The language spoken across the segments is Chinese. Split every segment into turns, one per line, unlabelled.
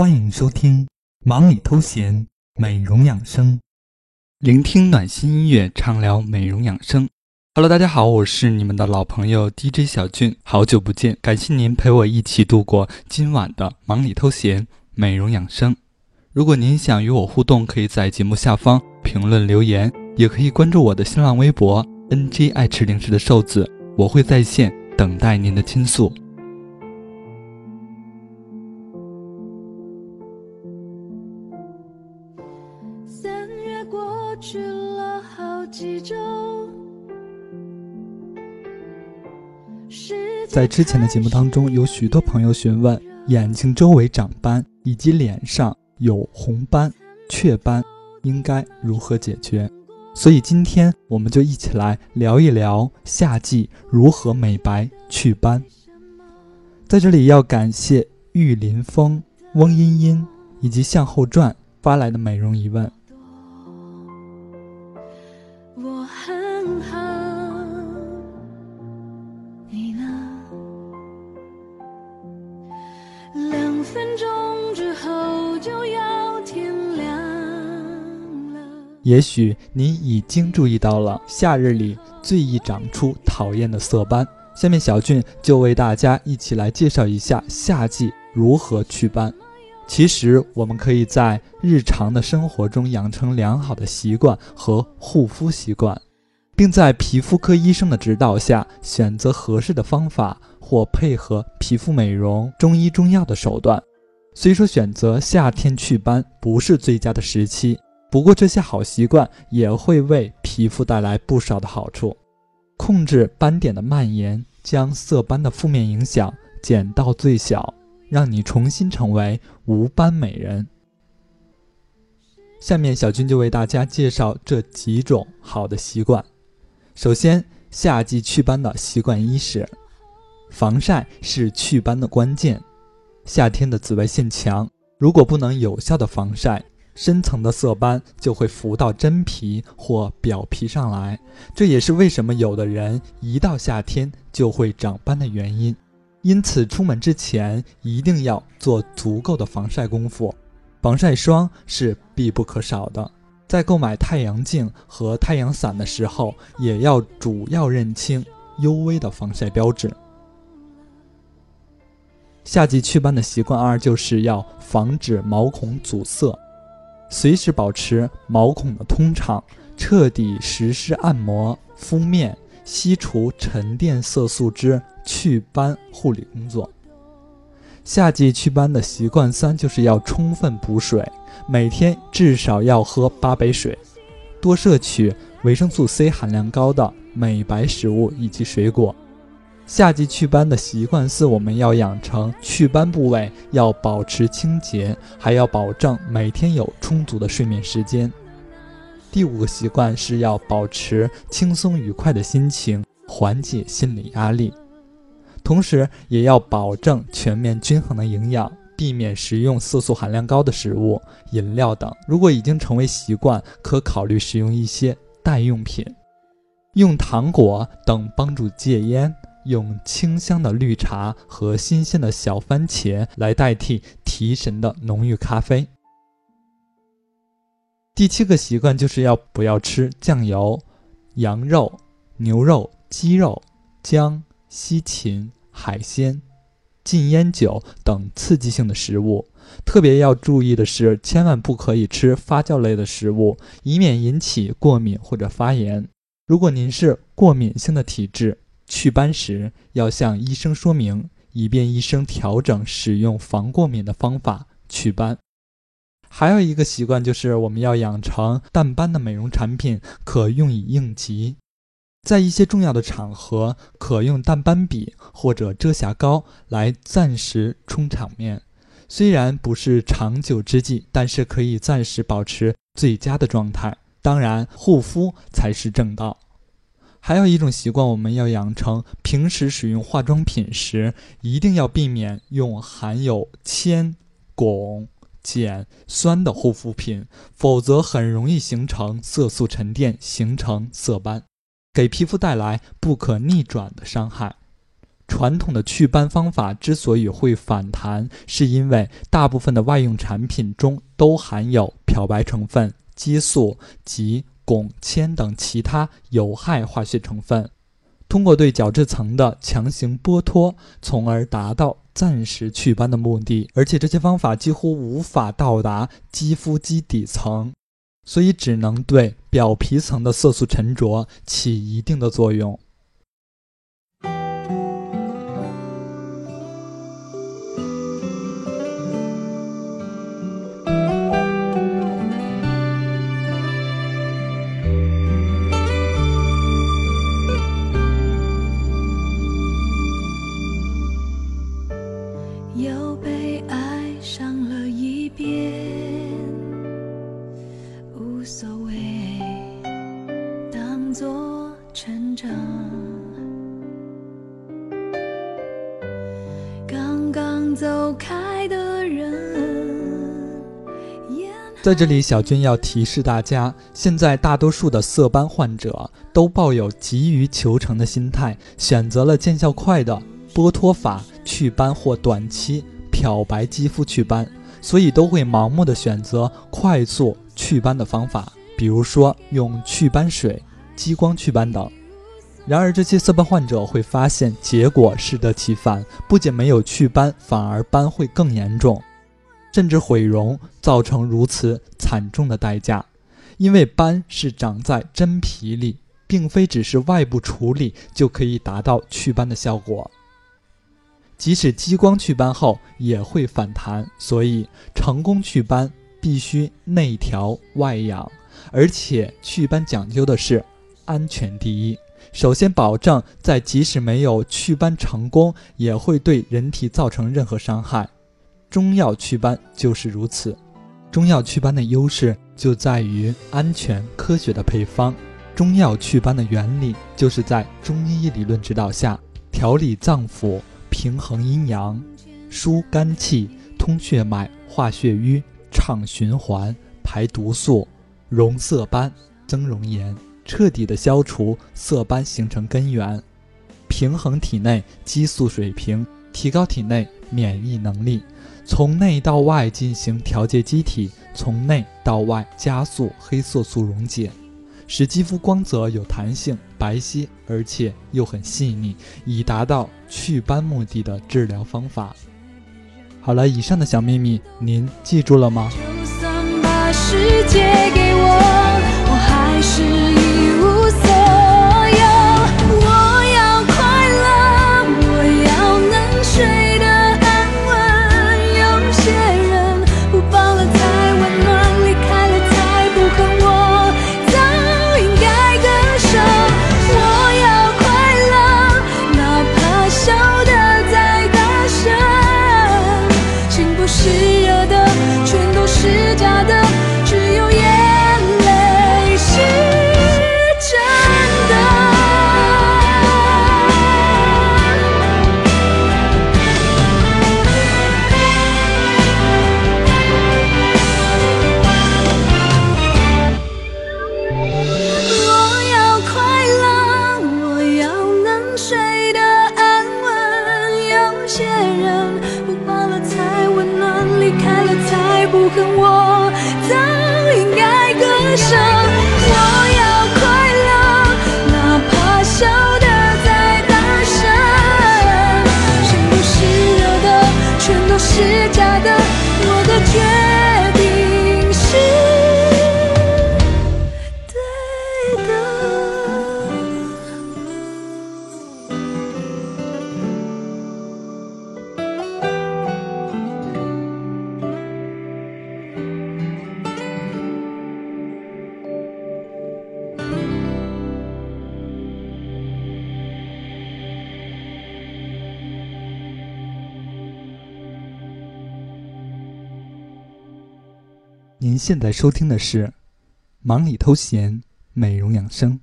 欢迎收听《忙里偷闲》美容养生，聆听暖心音乐，畅聊美容养生。Hello，大家好，我是你们的老朋友 DJ 小俊，好久不见，感谢您陪我一起度过今晚的忙里偷闲美容养生。如果您想与我互动，可以在节目下方评论留言，也可以关注我的新浪微博 NG 爱吃零食的瘦子，我会在线等待您的倾诉。在之前的节目当中，有许多朋友询问眼睛周围长斑以及脸上有红斑、雀斑应该如何解决，所以今天我们就一起来聊一聊夏季如何美白祛斑。在这里要感谢玉林风、翁茵茵以及向后传发来的美容疑问。分钟之后就要天亮了也许你已经注意到了，夏日里最易长出讨厌的色斑。下面小俊就为大家一起来介绍一下夏季如何祛斑。其实我们可以在日常的生活中养成良好的习惯和护肤习惯，并在皮肤科医生的指导下选择合适的方法，或配合皮肤美容、中医中药的手段。虽说选择夏天祛斑不是最佳的时期。不过这些好习惯也会为皮肤带来不少的好处，控制斑点的蔓延，将色斑的负面影响减到最小，让你重新成为无斑美人。下面小军就为大家介绍这几种好的习惯。首先，夏季祛斑的习惯一是，防晒是祛斑的关键。夏天的紫外线强，如果不能有效的防晒。深层的色斑就会浮到真皮或表皮上来，这也是为什么有的人一到夏天就会长斑的原因。因此，出门之前一定要做足够的防晒功夫，防晒霜是必不可少的。在购买太阳镜和太阳伞的时候，也要主要认清 UV 的防晒标志。夏季祛斑的习惯二就是要防止毛孔阻塞。随时保持毛孔的通畅，彻底实施按摩、敷面、吸除沉淀色素之祛斑护理工作。夏季祛斑的习惯三就是要充分补水，每天至少要喝八杯水，多摄取维生素 C 含量高的美白食物以及水果。夏季祛斑的习惯四，我们要养成祛斑部位要保持清洁，还要保证每天有充足的睡眠时间。第五个习惯是要保持轻松愉快的心情，缓解心理压力，同时也要保证全面均衡的营养，避免食用色素含量高的食物、饮料等。如果已经成为习惯，可考虑使用一些代用品，用糖果等帮助戒烟。用清香的绿茶和新鲜的小番茄来代替提神的浓郁咖啡。第七个习惯就是要不要吃酱油、羊肉、牛肉、鸡肉、姜、西芹、海鲜、禁烟酒等刺激性的食物。特别要注意的是，千万不可以吃发酵类的食物，以免引起过敏或者发炎。如果您是过敏性的体质，祛斑时要向医生说明，以便医生调整使用防过敏的方法祛斑。还有一个习惯就是我们要养成淡斑的美容产品可用以应急，在一些重要的场合可用淡斑笔或者遮瑕膏来暂时充场面。虽然不是长久之计，但是可以暂时保持最佳的状态。当然，护肤才是正道。还有一种习惯，我们要养成：平时使用化妆品时，一定要避免用含有铅、汞、碱、酸的护肤品，否则很容易形成色素沉淀，形成色斑，给皮肤带来不可逆转的伤害。传统的祛斑方法之所以会反弹，是因为大部分的外用产品中都含有漂白成分、激素及汞铅等其他有害化学成分。通过对角质层的强行剥脱，从而达到暂时祛斑的目的。而且这些方法几乎无法到达肌肤基底层，所以只能对表皮层的色素沉着起一定的作用。又被爱上了一遍在这里，小军要提示大家：现在大多数的色斑患者都抱有急于求成的心态，选择了见效快的剥脱法祛斑或短期漂白肌肤祛斑，所以都会盲目的选择快速祛斑的方法，比如说用祛斑水、激光祛斑等。然而，这些色斑患者会发现结果适得其反，不仅没有祛斑，反而斑会更严重。甚至毁容，造成如此惨重的代价。因为斑是长在真皮里，并非只是外部处理就可以达到祛斑的效果。即使激光祛斑后也会反弹，所以成功祛斑必须内调外养，而且祛斑讲究的是安全第一。首先保证在即使没有祛斑成功，也会对人体造成任何伤害。中药祛斑就是如此，中药祛斑的优势就在于安全科学的配方。中药祛斑的原理就是在中医理论指导下，调理脏腑，平衡阴阳，疏肝气，通血脉，化血瘀，畅循环，排毒素，溶色斑，增容颜，彻底的消除色斑形成根源，平衡体内激素水平，提高体内免疫能力。从内到外进行调节机体，从内到外加速黑色素溶解，使肌肤光泽有弹性、白皙，而且又很细腻，以达到祛斑目的的治疗方法。好了，以上的小秘密您记住了吗？就算把世界给我，有些人，不怕了才
温暖，离开了才不恨。我早应该割舍。
现在收听的是《忙里偷闲，美容养生》。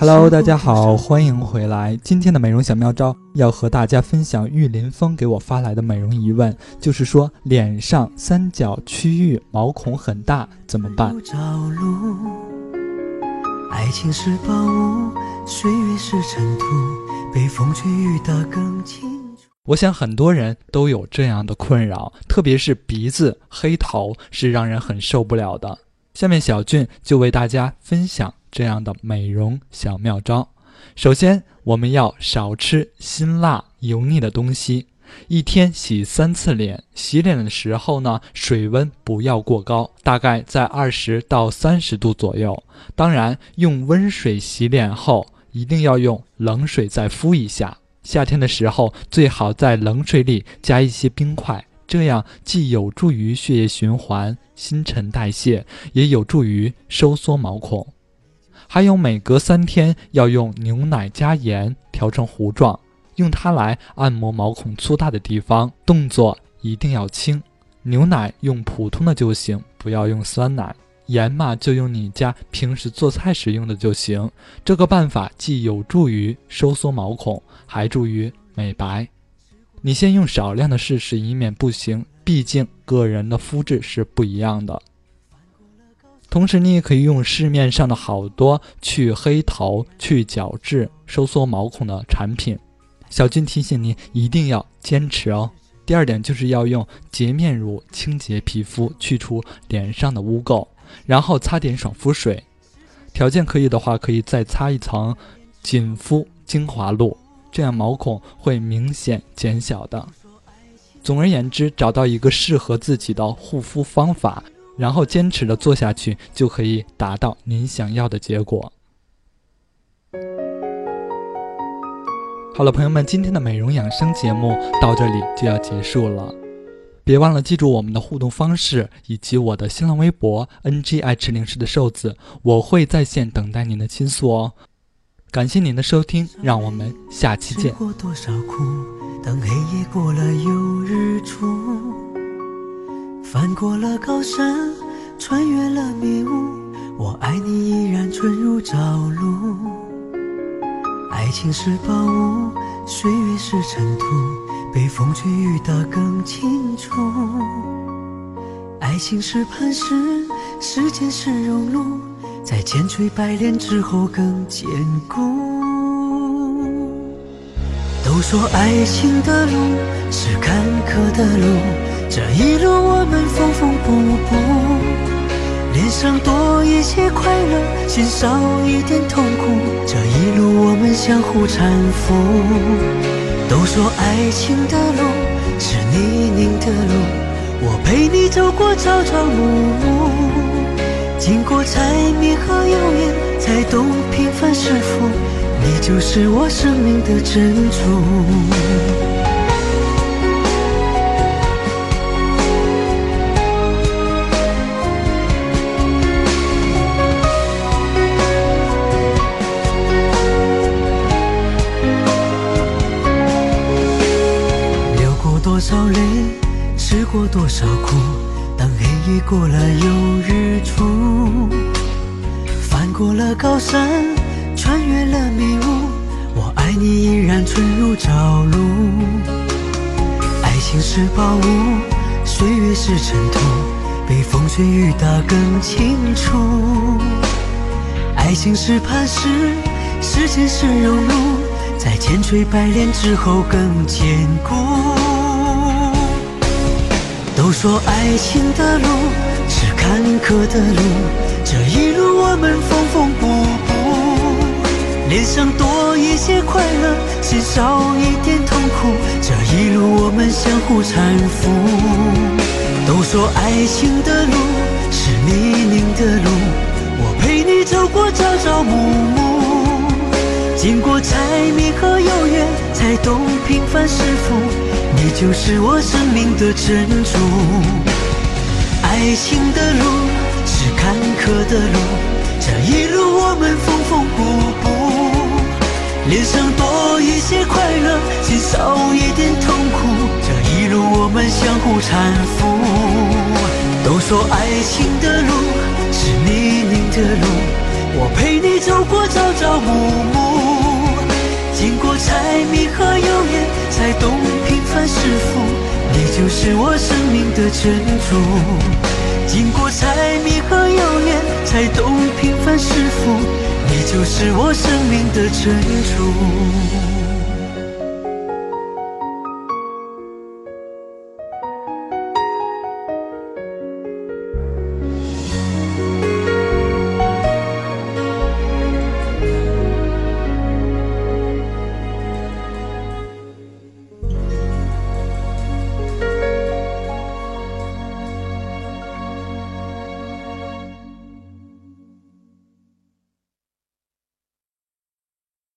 Hello，大家好，欢迎回来。今天的美容小妙招要和大家分享玉林峰给我发来的美容疑问，就是说脸上三角区域毛孔很大怎么办？爱情是宝物，岁月是尘土，被风吹雨打更清楚。我想很多人都有这样的困扰，特别是鼻子黑头是让人很受不了的。下面小俊就为大家分享。这样的美容小妙招，首先我们要少吃辛辣油腻的东西，一天洗三次脸。洗脸的时候呢，水温不要过高，大概在二十到三十度左右。当然，用温水洗脸后，一定要用冷水再敷一下。夏天的时候，最好在冷水里加一些冰块，这样既有助于血液循环、新陈代谢，也有助于收缩毛孔。还有每隔三天要用牛奶加盐调成糊状，用它来按摩毛孔粗大的地方，动作一定要轻。牛奶用普通的就行，不要用酸奶。盐嘛，就用你家平时做菜时用的就行。这个办法既有助于收缩毛孔，还助于美白。你先用少量的试试，以免不行。毕竟个人的肤质是不一样的。同时，你也可以用市面上的好多去黑头、去角质、收缩毛孔的产品。小俊提醒你一定要坚持哦。第二点就是要用洁面乳清洁皮肤，去除脸上的污垢，然后擦点爽肤水。条件可以的话，可以再擦一层紧肤精华露，这样毛孔会明显减小的。总而言之，找到一个适合自己的护肤方法。然后坚持的做下去，就可以达到您想要的结果。好了，朋友们，今天的美容养生节目到这里就要结束了，别忘了记住我们的互动方式以及我的新浪微博 “ng 爱吃零食的瘦子”，我会在线等待您的倾诉哦。感谢您的收听，让我们下期见。等黑夜过了，又日出。翻过了高山，穿越了迷雾，我爱你依然纯如朝露。爱情是宝物，岁月是尘土，被风吹雨打更清楚。爱情是磐石，时间是熔炉，在千锤百炼之后更坚固。都说爱情的路是坎坷的路。这一路我们缝缝补补，脸上多一些快乐，心少一点痛苦。这一路我们相互搀扶。都说爱情的路是泥泞的路，我陪你走过朝朝暮暮，经过柴米和油盐，才懂平凡是福。你就是我生命的珍珠。你依然纯如朝露。爱情是宝物，岁月是尘土，被风吹雨打更清楚。爱情是磐石，时间是熔炉，在千锤百炼之后更坚固。都说爱情的路是坎坷的路，这一路我们缝缝补补，脸上多一些快乐，心少一点痛苦。这一路我们相互搀扶。都说爱情的路是泥泞的路，我陪你走过朝朝暮暮，经过柴米和油盐，才懂平凡是福。你就是我生命的珍珠。爱情的路是坎坷的路，这一路我们缝缝补补，脸上多一些快乐，心少一点痛苦。这一路我们相互搀扶。都说爱情的路是泥泞的路，我陪你走过朝朝暮暮，经过柴米和油盐，才懂平凡是福。你就是我生命的珍珠。经过柴米和油盐，才懂平凡是福。你就是我生命的珍珠。